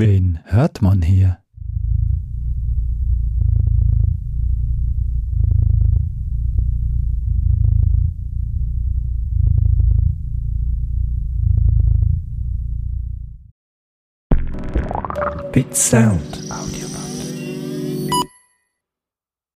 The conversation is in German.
Wen hört man hier? Bit Sound